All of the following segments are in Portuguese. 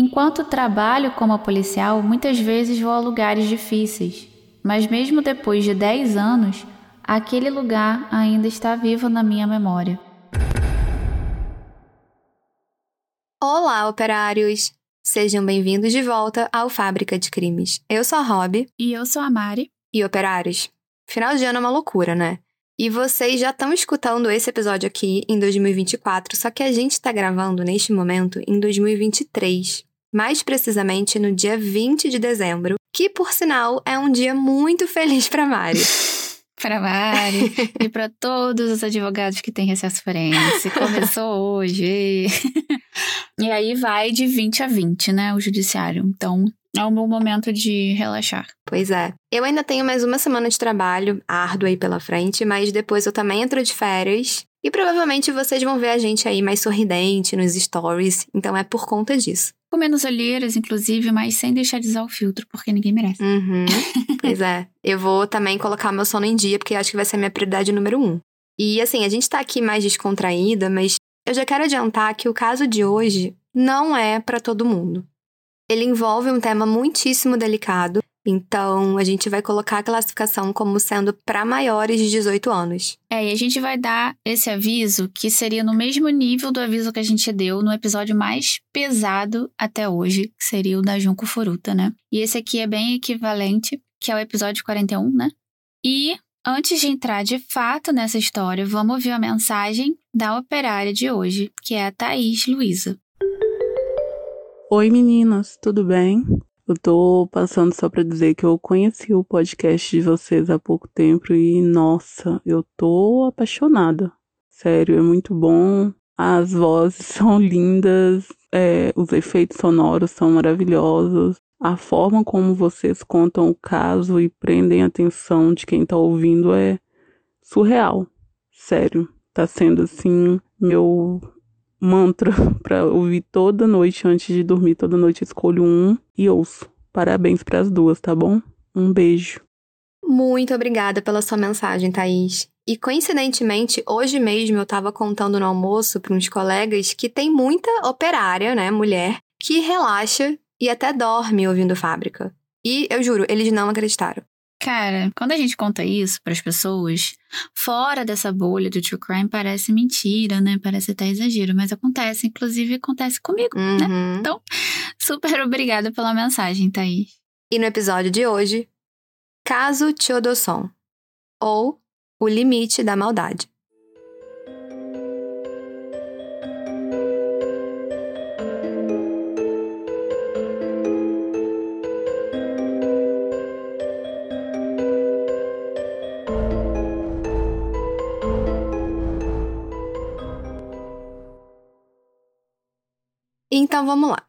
Enquanto trabalho como policial, muitas vezes vou a lugares difíceis, mas mesmo depois de 10 anos, aquele lugar ainda está vivo na minha memória. Olá, operários! Sejam bem-vindos de volta ao Fábrica de Crimes. Eu sou a Rob. E eu sou a Mari. E operários, final de ano é uma loucura, né? E vocês já estão escutando esse episódio aqui em 2024, só que a gente está gravando neste momento em 2023. Mais precisamente no dia 20 de dezembro, que por sinal é um dia muito feliz para Mari. para Mari e para todos os advogados que têm recesso forense. Começou hoje. e aí vai de 20 a 20, né, o judiciário. Então, é um bom momento de relaxar. Pois é. Eu ainda tenho mais uma semana de trabalho árduo aí pela frente, mas depois eu também entro de férias. E provavelmente vocês vão ver a gente aí mais sorridente nos stories, então é por conta disso. Com menos olheiras, inclusive, mas sem deixar de usar o filtro, porque ninguém merece. Uhum. pois é. Eu vou também colocar meu sono em dia, porque acho que vai ser a minha prioridade número um. E assim, a gente tá aqui mais descontraída, mas eu já quero adiantar que o caso de hoje não é para todo mundo. Ele envolve um tema muitíssimo delicado, então a gente vai colocar a classificação como sendo para maiores de 18 anos. É, e a gente vai dar esse aviso que seria no mesmo nível do aviso que a gente deu no episódio mais pesado até hoje, que seria o da Junco Furuta, né? E esse aqui é bem equivalente, que é o episódio 41, né? E antes de entrar de fato nessa história, vamos ouvir a mensagem da operária de hoje, que é a Thaís Luiza. Oi meninas, tudo bem? Eu tô passando só para dizer que eu conheci o podcast de vocês há pouco tempo e nossa, eu tô apaixonada. Sério, é muito bom. As vozes são lindas, é, os efeitos sonoros são maravilhosos. A forma como vocês contam o caso e prendem a atenção de quem tá ouvindo é surreal. Sério, tá sendo assim meu mantra para ouvir toda noite antes de dormir. Toda noite escolho um e ouço. Parabéns para as duas, tá bom? Um beijo. Muito obrigada pela sua mensagem, Thaís. E coincidentemente, hoje mesmo eu estava contando no almoço para uns colegas que tem muita operária, né, mulher, que relaxa e até dorme ouvindo fábrica. E eu juro, eles não acreditaram. Cara, quando a gente conta isso para as pessoas, fora dessa bolha do true crime, parece mentira, né? Parece até exagero, mas acontece, inclusive acontece comigo, né? uhum. né? Então, super obrigada pela mensagem, Thaís. E no episódio de hoje, Caso Teodosson, ou O Limite da Maldade. Então vamos lá.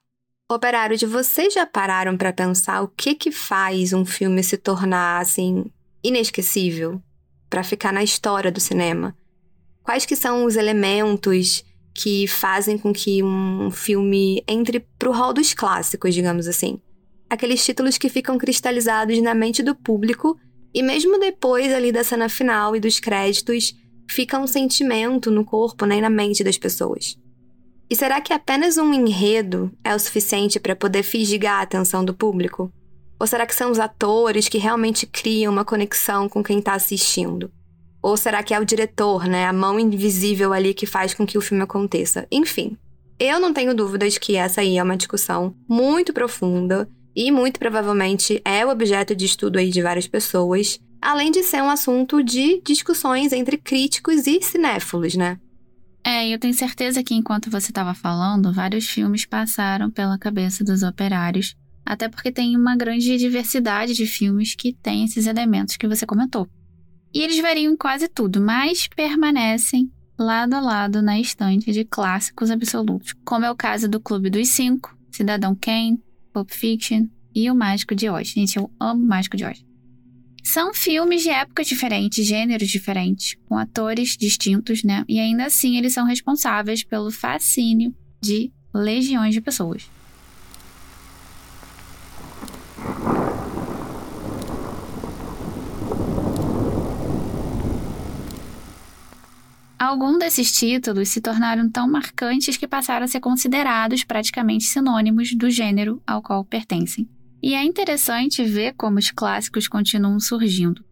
Operários, vocês já pararam para pensar o que que faz um filme se tornar assim inesquecível para ficar na história do cinema? Quais que são os elementos que fazem com que um filme entre pro hall dos clássicos, digamos assim? Aqueles títulos que ficam cristalizados na mente do público e mesmo depois ali da cena final e dos créditos, fica um sentimento no corpo, né, e na mente das pessoas. E será que apenas um enredo é o suficiente para poder fisgar a atenção do público? Ou será que são os atores que realmente criam uma conexão com quem está assistindo? Ou será que é o diretor, né, a mão invisível ali que faz com que o filme aconteça? Enfim, eu não tenho dúvidas que essa aí é uma discussão muito profunda e muito provavelmente é o objeto de estudo aí de várias pessoas, além de ser um assunto de discussões entre críticos e cinéfilos, né? É, eu tenho certeza que enquanto você estava falando, vários filmes passaram pela cabeça dos operários, até porque tem uma grande diversidade de filmes que tem esses elementos que você comentou. E eles variam em quase tudo, mas permanecem lado a lado na estante de clássicos absolutos, como é o caso do Clube dos Cinco, Cidadão Kane, Pulp Fiction e O Mágico de Oz. Gente, eu amo O Mágico de Oz. São filmes de épocas diferentes, gêneros diferentes, com atores distintos, né? E ainda assim eles são responsáveis pelo fascínio de legiões de pessoas. Alguns desses títulos se tornaram tão marcantes que passaram a ser considerados praticamente sinônimos do gênero ao qual pertencem. E é interessante ver como os clássicos continuam surgindo.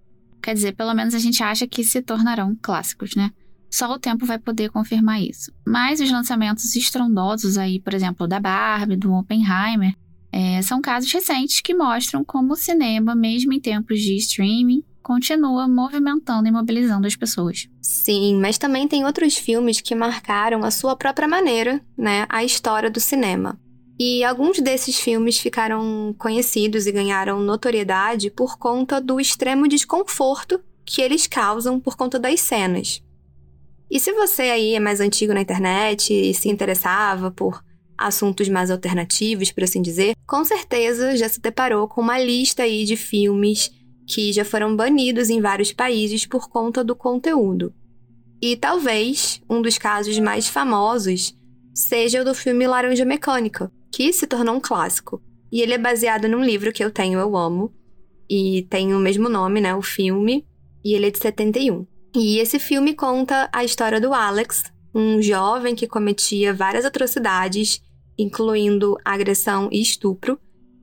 Quer dizer, pelo menos a gente acha que se tornarão clássicos, né? Só o tempo vai poder confirmar isso. Mas os lançamentos estrondosos aí, por exemplo, da Barbie, do Oppenheimer, é, são casos recentes que mostram como o cinema, mesmo em tempos de streaming, continua movimentando e mobilizando as pessoas. Sim, mas também tem outros filmes que marcaram a sua própria maneira, né, a história do cinema. E alguns desses filmes ficaram conhecidos e ganharam notoriedade por conta do extremo desconforto que eles causam por conta das cenas. E se você aí é mais antigo na internet e se interessava por assuntos mais alternativos, por assim dizer, com certeza já se deparou com uma lista aí de filmes que já foram banidos em vários países por conta do conteúdo. E talvez um dos casos mais famosos seja o do filme Laranja Mecânica, que se tornou um clássico. E ele é baseado num livro que eu tenho, eu amo, e tem o mesmo nome, né, o filme, e ele é de 71. E esse filme conta a história do Alex, um jovem que cometia várias atrocidades, incluindo agressão e estupro,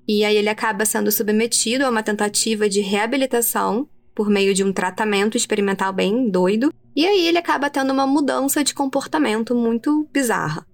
e aí ele acaba sendo submetido a uma tentativa de reabilitação por meio de um tratamento experimental bem doido, e aí ele acaba tendo uma mudança de comportamento muito bizarra.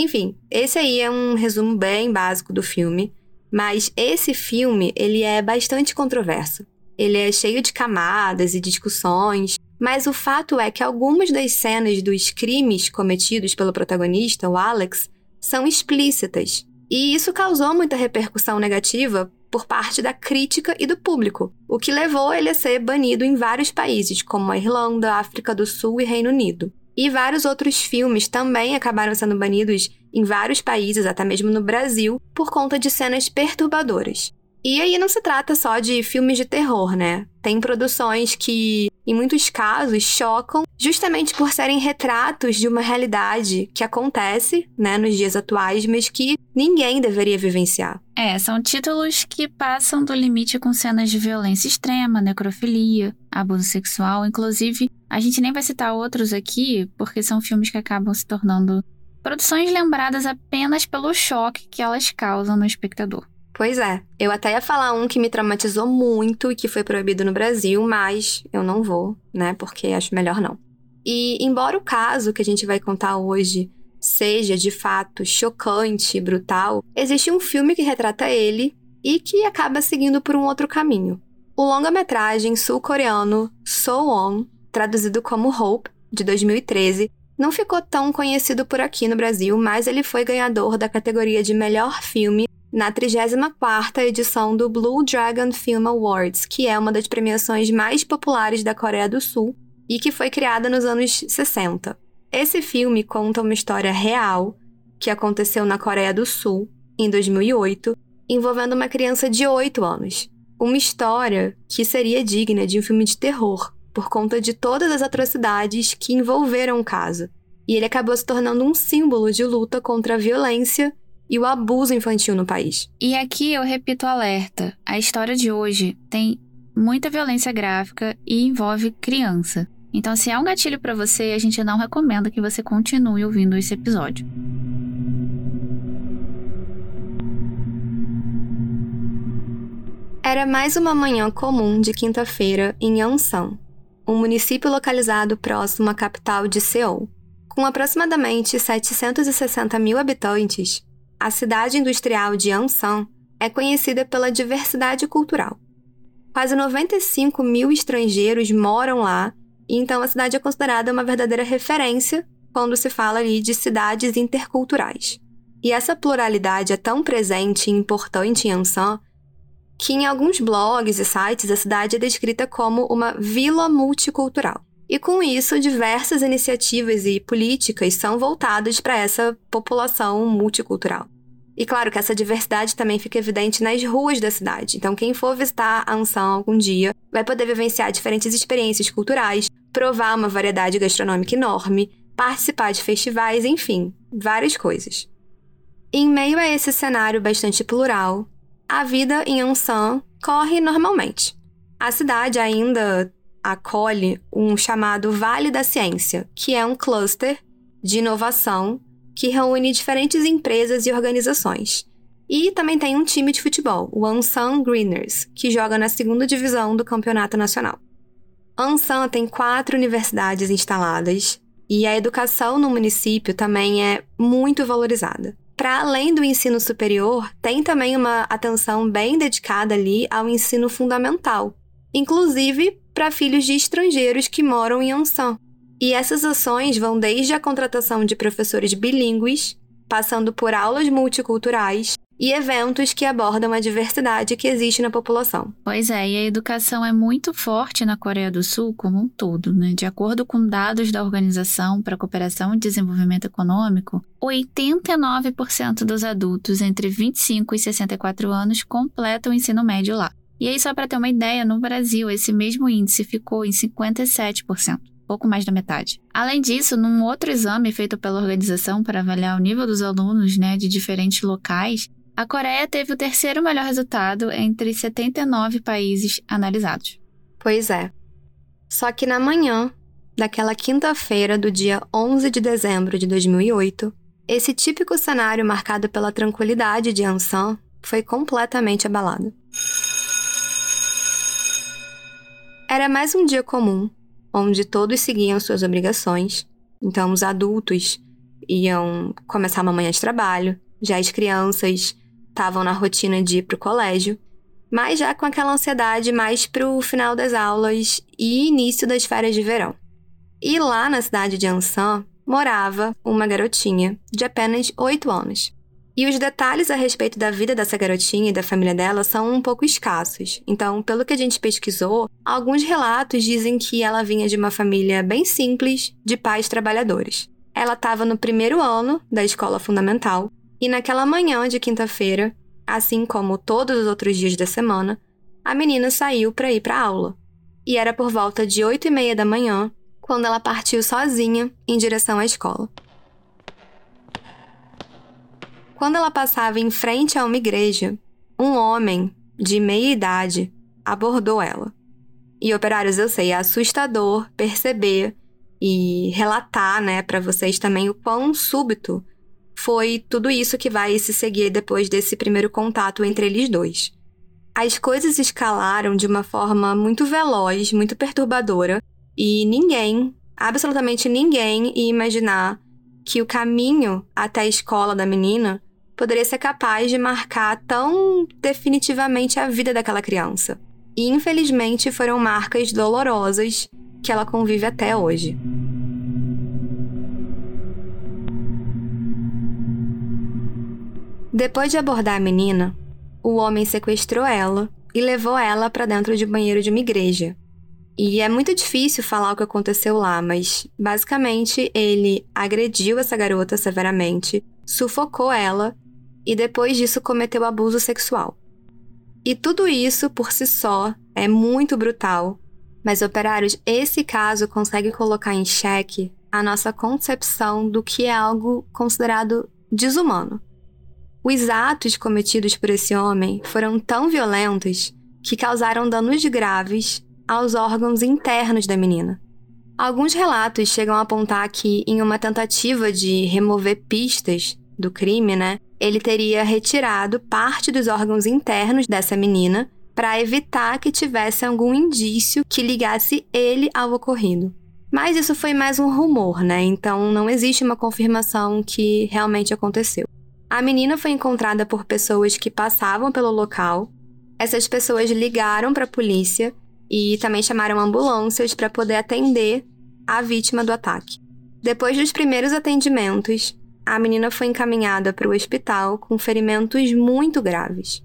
Enfim, esse aí é um resumo bem básico do filme, mas esse filme, ele é bastante controverso. Ele é cheio de camadas e discussões, mas o fato é que algumas das cenas dos crimes cometidos pelo protagonista, o Alex, são explícitas. E isso causou muita repercussão negativa por parte da crítica e do público, o que levou ele a ser banido em vários países, como a Irlanda, África do Sul e Reino Unido. E vários outros filmes também acabaram sendo banidos em vários países, até mesmo no Brasil, por conta de cenas perturbadoras. E aí não se trata só de filmes de terror, né? Tem produções que, em muitos casos, chocam justamente por serem retratos de uma realidade que acontece, né, nos dias atuais, mas que ninguém deveria vivenciar. É, são títulos que passam do limite com cenas de violência extrema, necrofilia, abuso sexual. Inclusive, a gente nem vai citar outros aqui, porque são filmes que acabam se tornando produções lembradas apenas pelo choque que elas causam no espectador. Pois é. Eu até ia falar um que me traumatizou muito e que foi proibido no Brasil, mas eu não vou, né? Porque acho melhor não. E embora o caso que a gente vai contar hoje seja de fato chocante e brutal, existe um filme que retrata ele e que acaba seguindo por um outro caminho. O longa-metragem sul-coreano So On, traduzido como Hope, de 2013, não ficou tão conhecido por aqui no Brasil, mas ele foi ganhador da categoria de melhor filme na 34ª edição do Blue Dragon Film Awards, que é uma das premiações mais populares da Coreia do Sul e que foi criada nos anos 60. Esse filme conta uma história real que aconteceu na Coreia do Sul em 2008, envolvendo uma criança de 8 anos. Uma história que seria digna de um filme de terror, por conta de todas as atrocidades que envolveram o caso. E ele acabou se tornando um símbolo de luta contra a violência e o abuso infantil no país. E aqui eu repito o alerta: a história de hoje tem muita violência gráfica e envolve criança. Então, se é um gatilho para você, a gente não recomenda que você continue ouvindo esse episódio. Era mais uma manhã comum de quinta-feira em Ansan, um município localizado próximo à capital de Seul. Com aproximadamente 760 mil habitantes, a cidade industrial de Ansan é conhecida pela diversidade cultural. Quase 95 mil estrangeiros moram lá, e então a cidade é considerada uma verdadeira referência quando se fala ali de cidades interculturais. E essa pluralidade é tão presente e importante em Ansan que em alguns blogs e sites a cidade é descrita como uma vila multicultural. E com isso, diversas iniciativas e políticas são voltadas para essa população multicultural. E claro que essa diversidade também fica evidente nas ruas da cidade. Então, quem for visitar Ansan algum dia vai poder vivenciar diferentes experiências culturais, provar uma variedade gastronômica enorme, participar de festivais, enfim, várias coisas. Em meio a esse cenário bastante plural, a vida em Ansan corre normalmente. A cidade ainda acolhe um chamado Vale da Ciência, que é um cluster de inovação que reúne diferentes empresas e organizações. E também tem um time de futebol, o Ansan Greeners, que joga na segunda divisão do campeonato nacional. Ansan tem quatro universidades instaladas e a educação no município também é muito valorizada. Para além do ensino superior, tem também uma atenção bem dedicada ali ao ensino fundamental, inclusive para filhos de estrangeiros que moram em Ansan. E essas ações vão desde a contratação de professores bilíngues, passando por aulas multiculturais e eventos que abordam a diversidade que existe na população. Pois é, e a educação é muito forte na Coreia do Sul como um todo, né? De acordo com dados da Organização para a Cooperação e Desenvolvimento Econômico, 89% dos adultos entre 25 e 64 anos completam o ensino médio lá. E aí, só para ter uma ideia, no Brasil, esse mesmo índice ficou em 57% pouco mais da metade. Além disso, num outro exame feito pela organização para avaliar o nível dos alunos né, de diferentes locais, a Coreia teve o terceiro melhor resultado entre 79 países analisados. Pois é. Só que na manhã daquela quinta-feira do dia 11 de dezembro de 2008, esse típico cenário marcado pela tranquilidade de Ansan foi completamente abalado. Era mais um dia comum, onde todos seguiam suas obrigações. Então, os adultos iam começar uma manhã de trabalho, já as crianças estavam na rotina de ir para o colégio, mas já com aquela ansiedade mais para o final das aulas e início das férias de verão. E lá na cidade de Ansan morava uma garotinha de apenas 8 anos. E os detalhes a respeito da vida dessa garotinha e da família dela são um pouco escassos. Então, pelo que a gente pesquisou, alguns relatos dizem que ela vinha de uma família bem simples, de pais trabalhadores. Ela estava no primeiro ano da escola fundamental e naquela manhã de quinta-feira, assim como todos os outros dias da semana, a menina saiu para ir para aula. E era por volta de oito e meia da manhã quando ela partiu sozinha em direção à escola. Quando ela passava em frente a uma igreja, um homem de meia idade abordou ela. E operários, eu sei, é assustador perceber e relatar, né, para vocês também o quão súbito foi tudo isso que vai se seguir depois desse primeiro contato entre eles dois. As coisas escalaram de uma forma muito veloz, muito perturbadora, e ninguém, absolutamente ninguém, ia imaginar que o caminho até a escola da menina poderia ser capaz de marcar tão definitivamente a vida daquela criança. E infelizmente foram marcas dolorosas que ela convive até hoje. Depois de abordar a menina, o homem sequestrou ela e levou ela para dentro de um banheiro de uma igreja. E é muito difícil falar o que aconteceu lá, mas basicamente ele agrediu essa garota severamente, sufocou ela e depois disso cometeu abuso sexual. E tudo isso por si só é muito brutal, mas operários, esse caso consegue colocar em xeque a nossa concepção do que é algo considerado desumano. Os atos cometidos por esse homem foram tão violentos que causaram danos graves aos órgãos internos da menina. Alguns relatos chegam a apontar que, em uma tentativa de remover pistas do crime, né, ele teria retirado parte dos órgãos internos dessa menina para evitar que tivesse algum indício que ligasse ele ao ocorrido. Mas isso foi mais um rumor, né? Então não existe uma confirmação que realmente aconteceu. A menina foi encontrada por pessoas que passavam pelo local. Essas pessoas ligaram para a polícia e também chamaram ambulâncias para poder atender a vítima do ataque. Depois dos primeiros atendimentos, a menina foi encaminhada para o hospital com ferimentos muito graves.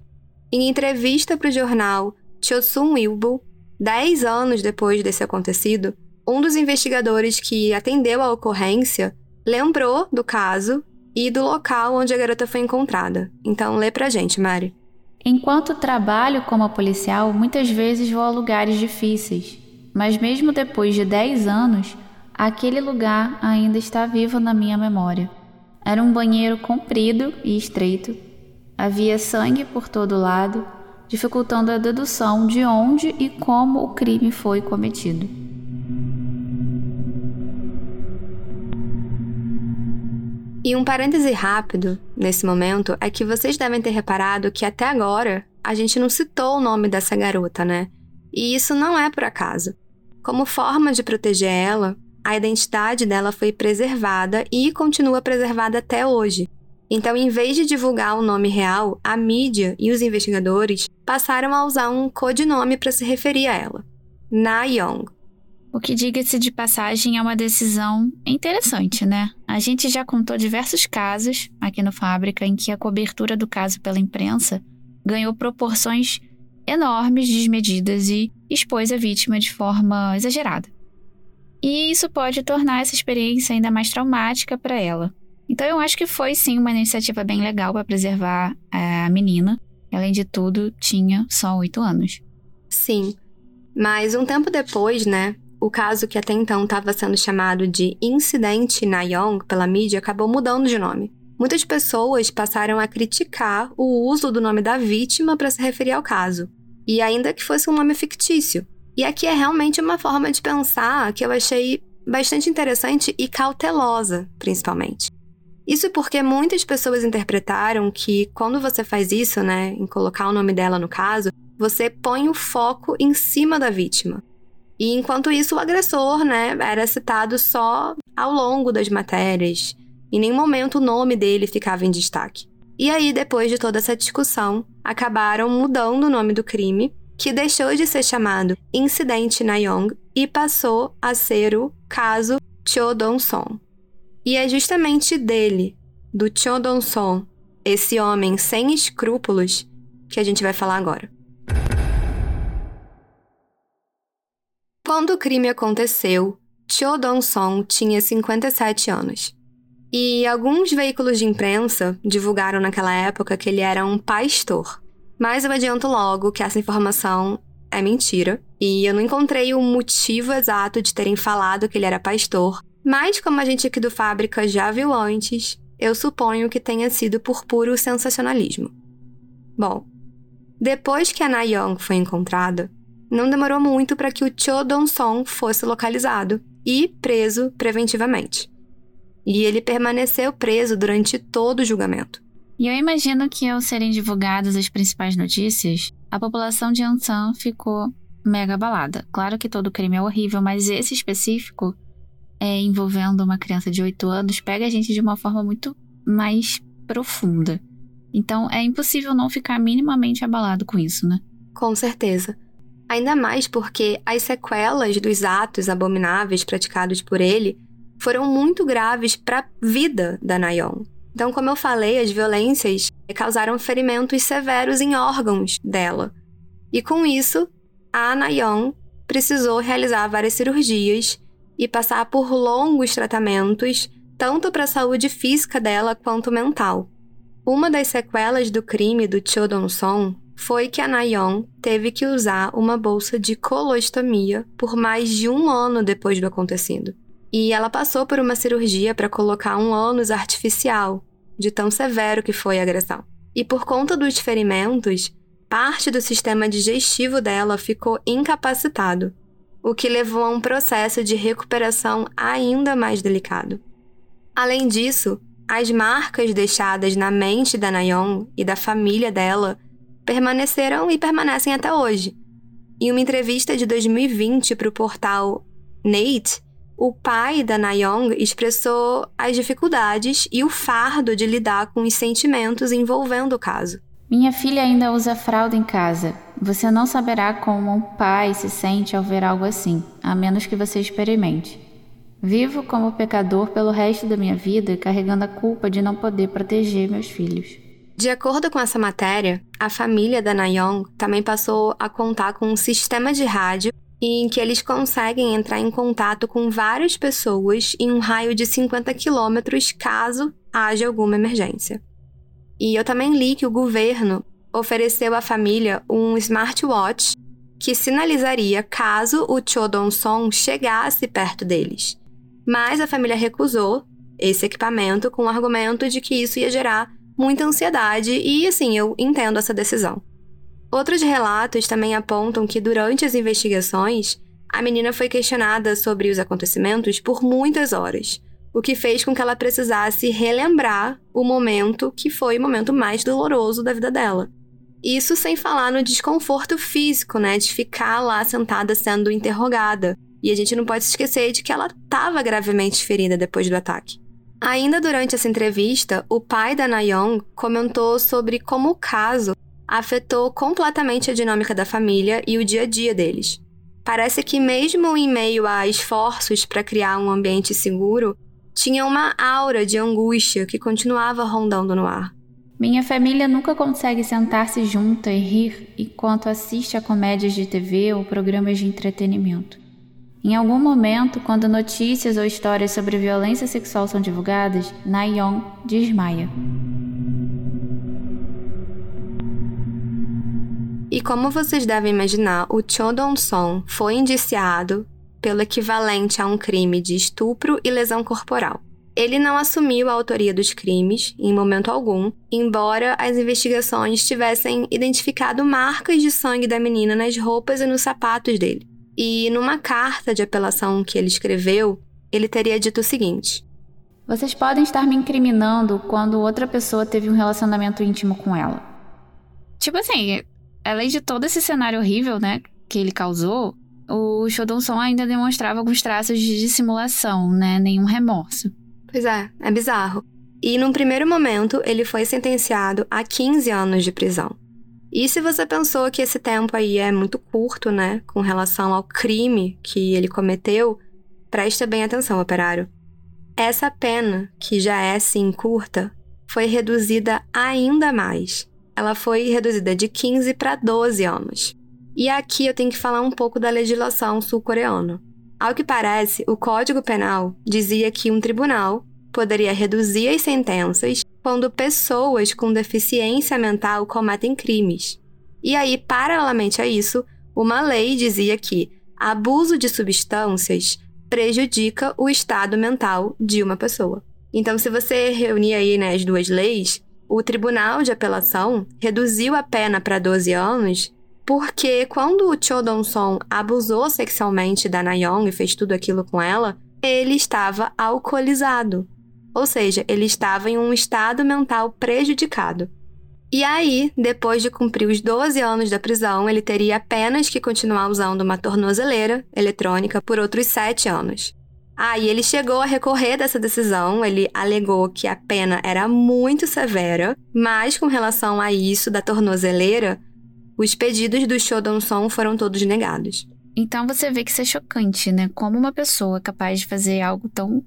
Em entrevista para o jornal Chosun Wilbo, 10 anos depois desse acontecido, um dos investigadores que atendeu a ocorrência lembrou do caso e do local onde a garota foi encontrada. Então, lê pra gente, Mari. Enquanto trabalho como policial, muitas vezes vou a lugares difíceis, mas mesmo depois de 10 anos, aquele lugar ainda está vivo na minha memória. Era um banheiro comprido e estreito. Havia sangue por todo lado, dificultando a dedução de onde e como o crime foi cometido. E um parêntese rápido nesse momento é que vocês devem ter reparado que até agora a gente não citou o nome dessa garota, né? E isso não é por acaso. Como forma de proteger ela, a identidade dela foi preservada e continua preservada até hoje. Então, em vez de divulgar o nome real, a mídia e os investigadores passaram a usar um codinome para se referir a ela: Na Young. O que, diga-se de passagem, é uma decisão interessante, né? A gente já contou diversos casos aqui no Fábrica em que a cobertura do caso pela imprensa ganhou proporções enormes, desmedidas e expôs a vítima de forma exagerada. E isso pode tornar essa experiência ainda mais traumática para ela. Então eu acho que foi sim uma iniciativa bem legal para preservar a menina. Além de tudo, tinha só oito anos. Sim. Mas um tempo depois, né, o caso que até então estava sendo chamado de Incidente Nayong pela mídia acabou mudando de nome. Muitas pessoas passaram a criticar o uso do nome da vítima para se referir ao caso, e ainda que fosse um nome fictício. E aqui é realmente uma forma de pensar que eu achei bastante interessante e cautelosa, principalmente. Isso porque muitas pessoas interpretaram que quando você faz isso, né, em colocar o nome dela no caso, você põe o foco em cima da vítima. E enquanto isso, o agressor, né, era citado só ao longo das matérias. Em nenhum momento o nome dele ficava em destaque. E aí, depois de toda essa discussão, acabaram mudando o nome do crime, que deixou de ser chamado Incidente Nayong e passou a ser o caso Chodon-son. E é justamente dele, do Chodon-son, esse homem sem escrúpulos, que a gente vai falar agora. Quando o crime aconteceu, Cho Dong-song tinha 57 anos. E alguns veículos de imprensa divulgaram naquela época que ele era um pastor. Mas eu adianto logo que essa informação é mentira. E eu não encontrei o motivo exato de terem falado que ele era pastor. Mas como a gente aqui do Fábrica já viu antes, eu suponho que tenha sido por puro sensacionalismo. Bom, depois que a Na Young foi encontrada, não demorou muito para que o Cho Dong-song fosse localizado e preso preventivamente. E ele permaneceu preso durante todo o julgamento. E eu imagino que ao serem divulgadas as principais notícias, a população de Ansan ficou mega abalada. Claro que todo crime é horrível, mas esse específico, é, envolvendo uma criança de 8 anos, pega a gente de uma forma muito mais profunda. Então é impossível não ficar minimamente abalado com isso, né? Com certeza. Ainda mais porque as sequelas dos atos abomináveis praticados por ele foram muito graves para a vida da Nayon. Então, como eu falei, as violências causaram ferimentos severos em órgãos dela. E com isso, a Nayon precisou realizar várias cirurgias e passar por longos tratamentos, tanto para a saúde física dela quanto mental. Uma das sequelas do crime do Chodon-song foi que a Nayon teve que usar uma bolsa de colostomia por mais de um ano depois do acontecido. E ela passou por uma cirurgia para colocar um ânus artificial, de tão severo que foi a agressão. E por conta dos ferimentos, parte do sistema digestivo dela ficou incapacitado, o que levou a um processo de recuperação ainda mais delicado. Além disso, as marcas deixadas na mente da Nayon e da família dela permaneceram e permanecem até hoje. Em uma entrevista de 2020 para o portal Nate, o pai da Nayong expressou as dificuldades e o fardo de lidar com os sentimentos envolvendo o caso. Minha filha ainda usa fralda em casa. Você não saberá como um pai se sente ao ver algo assim, a menos que você experimente. Vivo como pecador pelo resto da minha vida, carregando a culpa de não poder proteger meus filhos. De acordo com essa matéria, a família da Nayong também passou a contar com um sistema de rádio em que eles conseguem entrar em contato com várias pessoas em um raio de 50 quilômetros caso haja alguma emergência. E eu também li que o governo ofereceu à família um smartwatch que sinalizaria caso o Chodon-song chegasse perto deles. Mas a família recusou esse equipamento com o argumento de que isso ia gerar muita ansiedade e, assim, eu entendo essa decisão. Outros relatos também apontam que durante as investigações, a menina foi questionada sobre os acontecimentos por muitas horas, o que fez com que ela precisasse relembrar o momento que foi o momento mais doloroso da vida dela. Isso sem falar no desconforto físico, né, de ficar lá sentada sendo interrogada. E a gente não pode se esquecer de que ela estava gravemente ferida depois do ataque. Ainda durante essa entrevista, o pai da Nayong comentou sobre como o caso afetou completamente a dinâmica da família e o dia a dia deles. Parece que, mesmo em meio a esforços para criar um ambiente seguro, tinha uma aura de angústia que continuava rondando no ar. Minha família nunca consegue sentar-se junta e rir enquanto assiste a comédias de TV ou programas de entretenimento. Em algum momento, quando notícias ou histórias sobre violência sexual são divulgadas, Nayeon desmaia. E como vocês devem imaginar, o Cho Dong-song foi indiciado pelo equivalente a um crime de estupro e lesão corporal. Ele não assumiu a autoria dos crimes em momento algum, embora as investigações tivessem identificado marcas de sangue da menina nas roupas e nos sapatos dele. E numa carta de apelação que ele escreveu, ele teria dito o seguinte: Vocês podem estar me incriminando quando outra pessoa teve um relacionamento íntimo com ela. Tipo assim, além de todo esse cenário horrível, né, que ele causou, o Shodonson ainda demonstrava alguns traços de dissimulação, né, nenhum remorso. Pois é, é bizarro. E num primeiro momento, ele foi sentenciado a 15 anos de prisão. E se você pensou que esse tempo aí é muito curto, né, com relação ao crime que ele cometeu, preste bem atenção, operário. Essa pena, que já é sim curta, foi reduzida ainda mais. Ela foi reduzida de 15 para 12 anos. E aqui eu tenho que falar um pouco da legislação sul-coreana. Ao que parece, o Código Penal dizia que um tribunal poderia reduzir as sentenças quando pessoas com deficiência mental cometem crimes. E aí, paralelamente a isso, uma lei dizia que abuso de substâncias prejudica o estado mental de uma pessoa. Então, se você reunir aí né, as duas leis, o Tribunal de Apelação reduziu a pena para 12 anos porque quando o Cho Dong-song abusou sexualmente da Nayong e fez tudo aquilo com ela, ele estava alcoolizado. Ou seja, ele estava em um estado mental prejudicado. E aí, depois de cumprir os 12 anos da prisão, ele teria apenas que continuar usando uma tornozeleira eletrônica por outros 7 anos. Ah, e ele chegou a recorrer dessa decisão, ele alegou que a pena era muito severa, mas com relação a isso da tornozeleira, os pedidos do Shodong-song foram todos negados. Então você vê que isso é chocante, né? Como uma pessoa capaz de fazer algo tão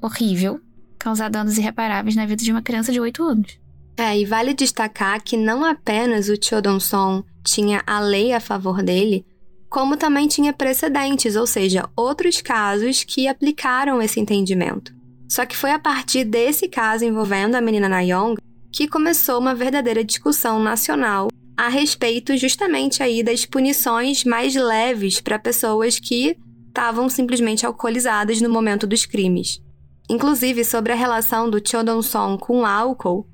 horrível causar danos irreparáveis na vida de uma criança de 8 anos. É, e vale destacar que não apenas o Chodon-song tinha a lei a favor dele, como também tinha precedentes, ou seja, outros casos que aplicaram esse entendimento. Só que foi a partir desse caso envolvendo a menina Nayong que começou uma verdadeira discussão nacional a respeito justamente aí das punições mais leves para pessoas que estavam simplesmente alcoolizadas no momento dos crimes. Inclusive, sobre a relação do Chodon-song com o álcool,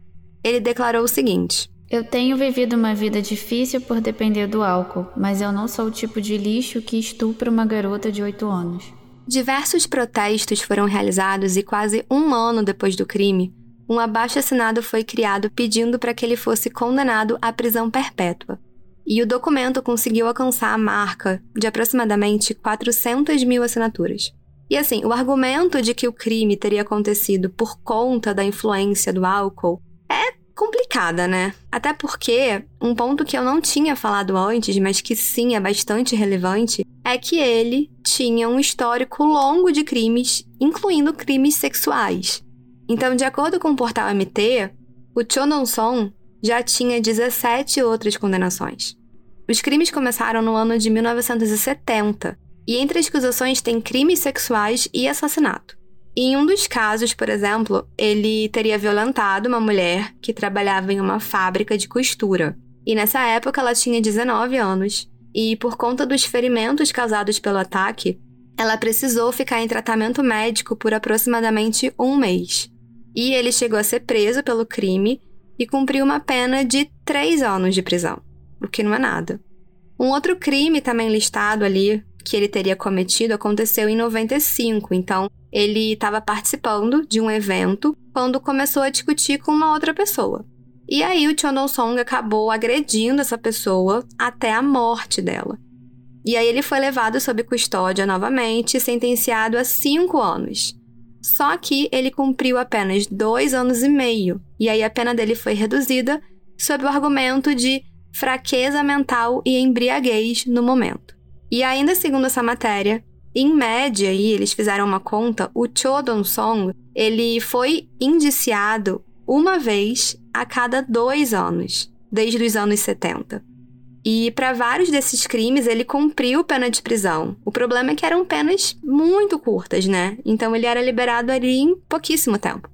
ele declarou o seguinte: Eu tenho vivido uma vida difícil por depender do álcool, mas eu não sou o tipo de lixo que estupra uma garota de 8 anos. Diversos protestos foram realizados e quase um ano depois do crime, um abaixo-assinado foi criado pedindo para que ele fosse condenado à prisão perpétua. E o documento conseguiu alcançar a marca de aproximadamente 400 mil assinaturas. E assim, o argumento de que o crime teria acontecido por conta da influência do álcool é complicada, né? Até porque um ponto que eu não tinha falado antes, mas que sim é bastante relevante, é que ele tinha um histórico longo de crimes, incluindo crimes sexuais. Então, de acordo com o portal MT, o Chodon-song já tinha 17 outras condenações. Os crimes começaram no ano de 1970 e entre as acusações tem crimes sexuais e assassinato. Em um dos casos, por exemplo, ele teria violentado uma mulher que trabalhava em uma fábrica de costura. E nessa época ela tinha 19 anos, e por conta dos ferimentos causados pelo ataque, ela precisou ficar em tratamento médico por aproximadamente um mês. E ele chegou a ser preso pelo crime e cumpriu uma pena de três anos de prisão, o que não é nada. Um outro crime também listado ali, que ele teria cometido, aconteceu em 95. Então, ele estava participando de um evento quando começou a discutir com uma outra pessoa. E aí o Chon Song acabou agredindo essa pessoa até a morte dela. E aí ele foi levado sob custódia novamente, sentenciado a cinco anos. Só que ele cumpriu apenas dois anos e meio, e aí a pena dele foi reduzida sob o argumento de fraqueza mental e embriaguez no momento. E ainda segundo essa matéria, em média, aí eles fizeram uma conta, o Cho Dong-song, ele foi indiciado uma vez a cada dois anos, desde os anos 70. E para vários desses crimes ele cumpriu pena de prisão. O problema é que eram penas muito curtas, né? Então ele era liberado ali em pouquíssimo tempo.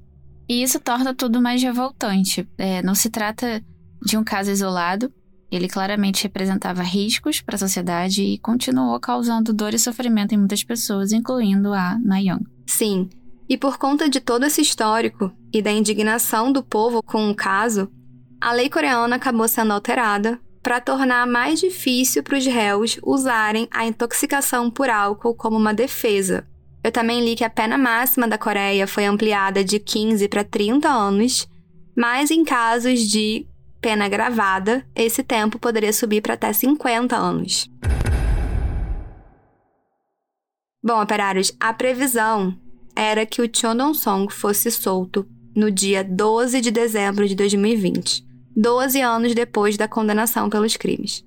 E isso torna tudo mais revoltante. É, não se trata de um caso isolado. Ele claramente representava riscos para a sociedade e continuou causando dor e sofrimento em muitas pessoas, incluindo a Nayang. Sim, e por conta de todo esse histórico e da indignação do povo com o caso, a lei coreana acabou sendo alterada para tornar mais difícil para os réus usarem a intoxicação por álcool como uma defesa. Eu também li que a pena máxima da Coreia foi ampliada de 15 para 30 anos, mas em casos de pena gravada, esse tempo poderia subir para até 50 anos. Bom, operários, a previsão era que o Chon Song fosse solto no dia 12 de dezembro de 2020. 12 anos depois da condenação pelos crimes.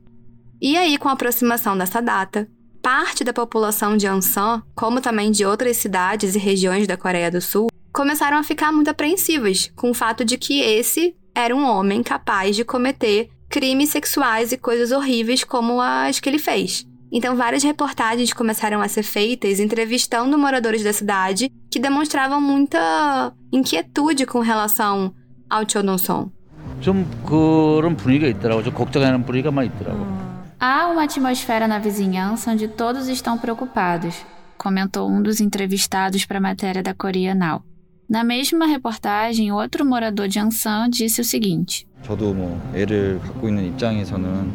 E aí, com a aproximação dessa data, parte da população de Ansan, como também de outras cidades e regiões da Coreia do Sul, começaram a ficar muito apreensivas com o fato de que esse era um homem capaz de cometer crimes sexuais e coisas horríveis como as que ele fez. Então, várias reportagens começaram a ser feitas entrevistando moradores da cidade que demonstravam muita inquietude com relação ao Chodonson. Há uma atmosfera na vizinhança onde todos estão preocupados, comentou um dos entrevistados para a matéria da Coreia Now. Na mesma reportagem, outro morador de Ansan disse o seguinte: 저도 뭐 애를 갖고 있는 입장에서는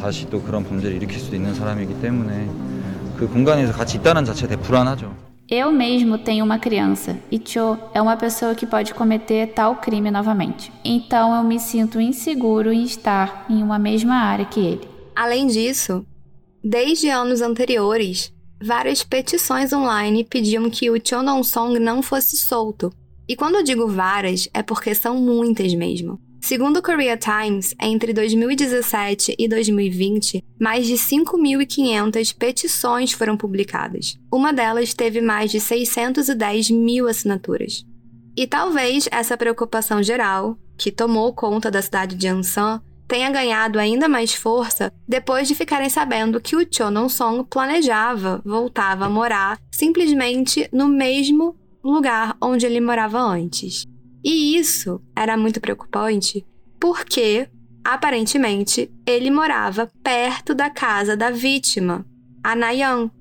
다시 또 그런 범죄를 일으킬 수도 있는 사람이기 때문에 그 공간에서 같이 있다는 자체가 되게 불안하죠. Eu mesmo tenho uma criança e Cho é uma pessoa que pode cometer tal crime novamente. Então eu me sinto inseguro em estar em uma mesma área que ele. Além disso, desde anos anteriores, várias petições online pediam que o Cho Dong-song não fosse solto. e quando eu digo várias, é porque são muitas mesmo. Segundo o Korea Times, entre 2017 e 2020, mais de 5.500 petições foram publicadas. Uma delas teve mais de 610 mil assinaturas. E talvez essa preocupação geral, que tomou conta da cidade de Ansan, tenha ganhado ainda mais força depois de ficarem sabendo que o Cho Song planejava voltar a morar simplesmente no mesmo lugar onde ele morava antes. E isso era muito preocupante porque, aparentemente, ele morava perto da casa da vítima, a Nayan.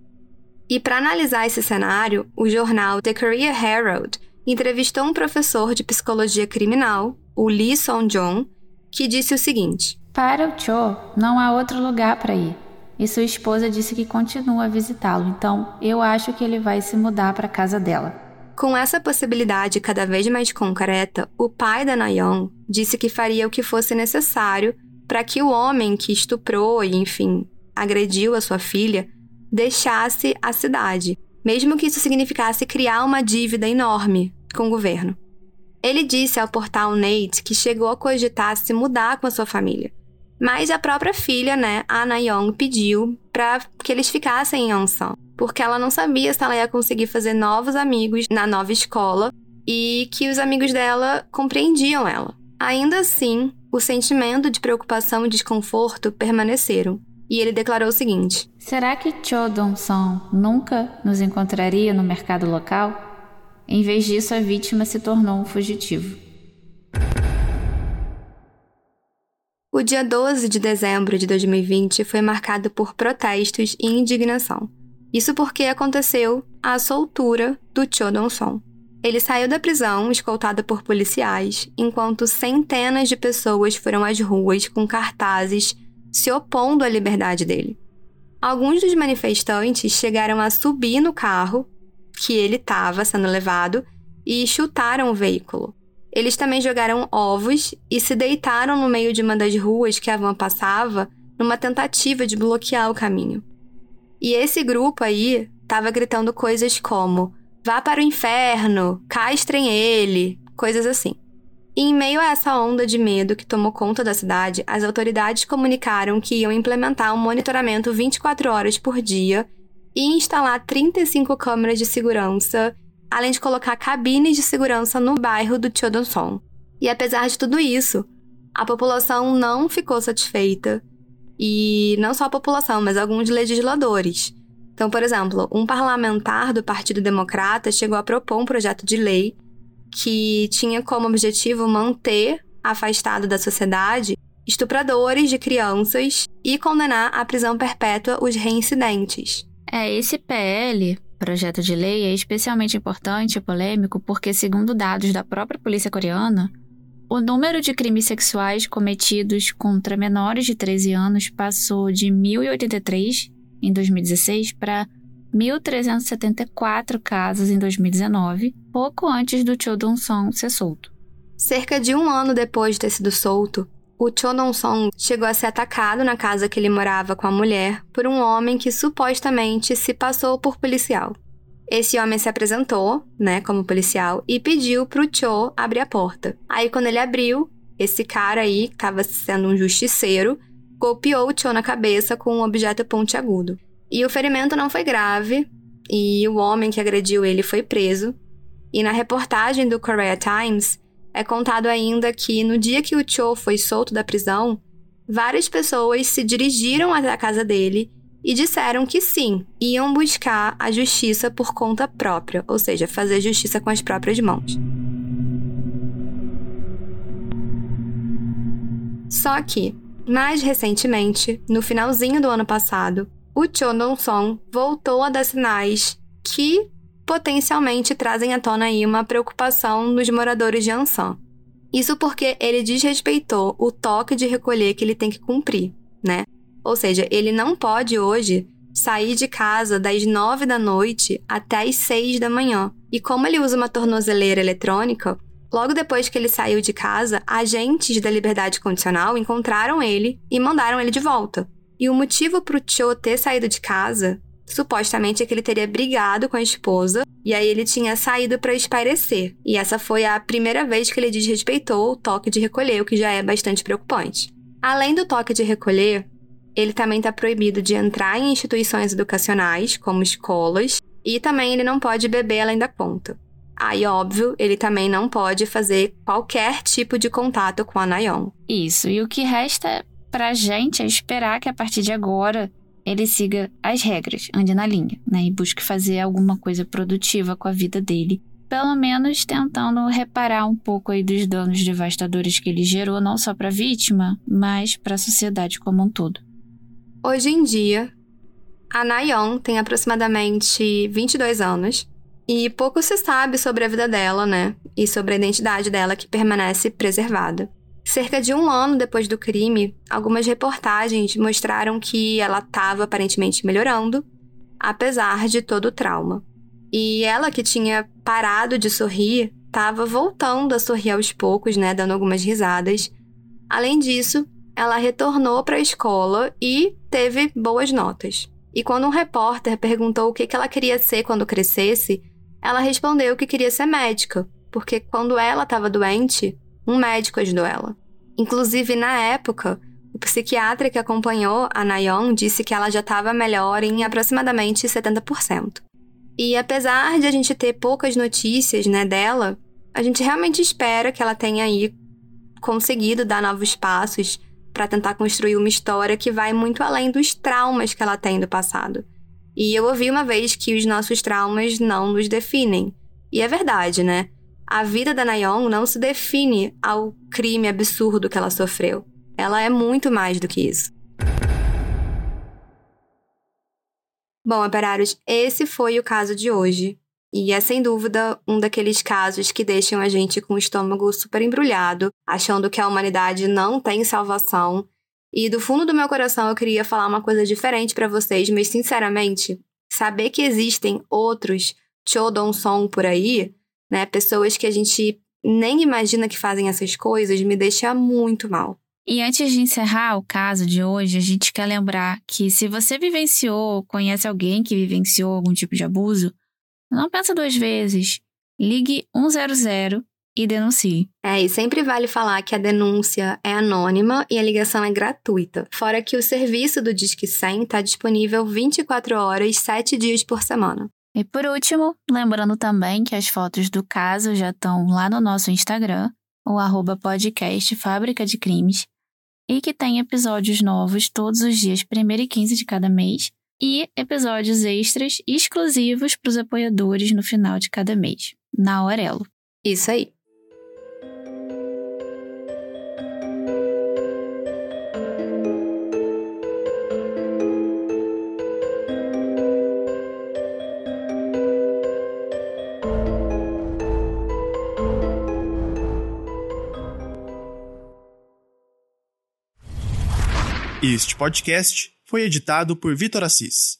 E para analisar esse cenário, o jornal The Korea Herald entrevistou um professor de psicologia criminal, o Lee Song-jong, que disse o seguinte: Para o Cho, não há outro lugar para ir. E sua esposa disse que continua a visitá-lo, então eu acho que ele vai se mudar para a casa dela. Com essa possibilidade cada vez mais concreta, o pai da Nayeon disse que faria o que fosse necessário para que o homem que estuprou e, enfim, agrediu a sua filha deixasse a cidade, mesmo que isso significasse criar uma dívida enorme com o governo. Ele disse ao portal Nate que chegou a cogitar se mudar com a sua família. Mas a própria filha, né, a Nayeon, pediu para que eles ficassem em Ansan porque ela não sabia se ela ia conseguir fazer novos amigos na nova escola e que os amigos dela compreendiam ela. Ainda assim, o sentimento de preocupação e desconforto permaneceram. E ele declarou o seguinte: Será que Cho Dong-song nunca nos encontraria no mercado local? Em vez disso, a vítima se tornou um fugitivo. O dia 12 de dezembro de 2020 foi marcado por protestos e indignação. Isso porque aconteceu a soltura do Cho Dong-song. Ele saiu da prisão escoltado por policiais, enquanto centenas de pessoas foram às ruas com cartazes se opondo à liberdade dele. Alguns dos manifestantes chegaram a subir no carro que ele estava sendo levado e chutaram o veículo. Eles também jogaram ovos e se deitaram no meio de uma das ruas que a van passava, numa tentativa de bloquear o caminho. E esse grupo aí estava gritando coisas como: vá para o inferno, castrem ele, coisas assim. E em meio a essa onda de medo que tomou conta da cidade, as autoridades comunicaram que iam implementar um monitoramento 24 horas por dia e instalar 35 câmeras de segurança além de colocar cabines de segurança no bairro do Chodonson. E apesar de tudo isso, a população não ficou satisfeita. E não só a população, mas alguns legisladores. Então, por exemplo, um parlamentar do Partido Democrata chegou a propor um projeto de lei que tinha como objetivo manter afastado da sociedade estupradores de crianças e condenar à prisão perpétua os reincidentes. É, esse PL projeto de lei é especialmente importante e polêmico porque, segundo dados da própria polícia coreana, o número de crimes sexuais cometidos contra menores de 13 anos passou de 1.083 em 2016 para 1.374 casos em 2019, pouco antes do Cho Dong-song ser solto. Cerca de um ano depois de ter sido solto, o Cho Dong-song chegou a ser atacado na casa que ele morava com a mulher por um homem que supostamente se passou por policial. Esse homem se apresentou, né, como policial e pediu pro Cho abrir a porta. Aí quando ele abriu, esse cara aí, que estava sendo um justiceiro, golpeou o Cho na cabeça com um objeto pontiagudo. E o ferimento não foi grave, e o homem que agrediu ele foi preso. E na reportagem do Korea Times, é contado ainda que no dia que o Cho foi solto da prisão, várias pessoas se dirigiram até a casa dele e disseram que sim, iam buscar a justiça por conta própria, ou seja, fazer justiça com as próprias mãos. Só que, mais recentemente, no finalzinho do ano passado, o Cho Dong-song voltou a dar sinais que potencialmente trazem à tona aí uma preocupação nos moradores de Ansan. Isso porque ele desrespeitou o toque de recolher que ele tem que cumprir, né? Ou seja, ele não pode hoje sair de casa das nove da noite até as seis da manhã. E como ele usa uma tornozeleira eletrônica, logo depois que ele saiu de casa, agentes da liberdade condicional encontraram ele e mandaram ele de volta. E o motivo para o Cho ter saído de casa supostamente é que ele teria brigado com a esposa e aí ele tinha saído para espairecer. E essa foi a primeira vez que ele desrespeitou o toque de recolher, o que já é bastante preocupante. Além do toque de recolher, ele também está proibido de entrar em instituições educacionais, como escolas, e também ele não pode beber além da conta. Aí, óbvio, ele também não pode fazer qualquer tipo de contato com a Nayon. Isso, e o que resta pra gente é esperar que a partir de agora ele siga as regras, ande na linha, né? E busque fazer alguma coisa produtiva com a vida dele. Pelo menos tentando reparar um pouco aí dos danos devastadores que ele gerou, não só para a vítima, mas para a sociedade como um todo. Hoje em dia, a Nayon tem aproximadamente 22 anos e pouco se sabe sobre a vida dela, né? E sobre a identidade dela que permanece preservada. Cerca de um ano depois do crime, algumas reportagens mostraram que ela estava aparentemente melhorando, apesar de todo o trauma. E ela, que tinha parado de sorrir, estava voltando a sorrir aos poucos, né, dando algumas risadas. Além disso, ela retornou para a escola e teve boas notas. E quando um repórter perguntou o que ela queria ser quando crescesse, ela respondeu que queria ser médica, porque quando ela estava doente, um médico ajudou ela. Inclusive, na época, o psiquiatra que acompanhou a Nayon disse que ela já estava melhor em aproximadamente 70%. E apesar de a gente ter poucas notícias né, dela, a gente realmente espera que ela tenha aí conseguido dar novos passos para tentar construir uma história que vai muito além dos traumas que ela tem do passado. E eu ouvi uma vez que os nossos traumas não nos definem. E é verdade, né? A vida da Nayon não se define ao crime absurdo que ela sofreu. Ela é muito mais do que isso. Bom, operários, esse foi o caso de hoje. E é sem dúvida um daqueles casos que deixam a gente com o estômago super embrulhado, achando que a humanidade não tem salvação E do fundo do meu coração eu queria falar uma coisa diferente para vocês, mas sinceramente, saber que existem outros Chodon Song por aí, né, pessoas que a gente nem imagina que fazem essas coisas, me deixa muito mal. E antes de encerrar o caso de hoje, a gente quer lembrar que se você vivenciou, conhece alguém que vivenciou algum tipo de abuso, não pensa duas vezes. Ligue 100 e denuncie. É, e sempre vale falar que a denúncia é anônima e a ligação é gratuita. Fora que o serviço do Disque 100 está disponível 24 horas, 7 dias por semana. E por último, lembrando também que as fotos do caso já estão lá no nosso Instagram, o arroba podcast Fábrica de Crimes, e que tem episódios novos todos os dias, 1 e 15 de cada mês, e episódios extras exclusivos para os apoiadores no final de cada mês, na Aurelo. Isso aí. Este podcast foi editado por Vitor Assis.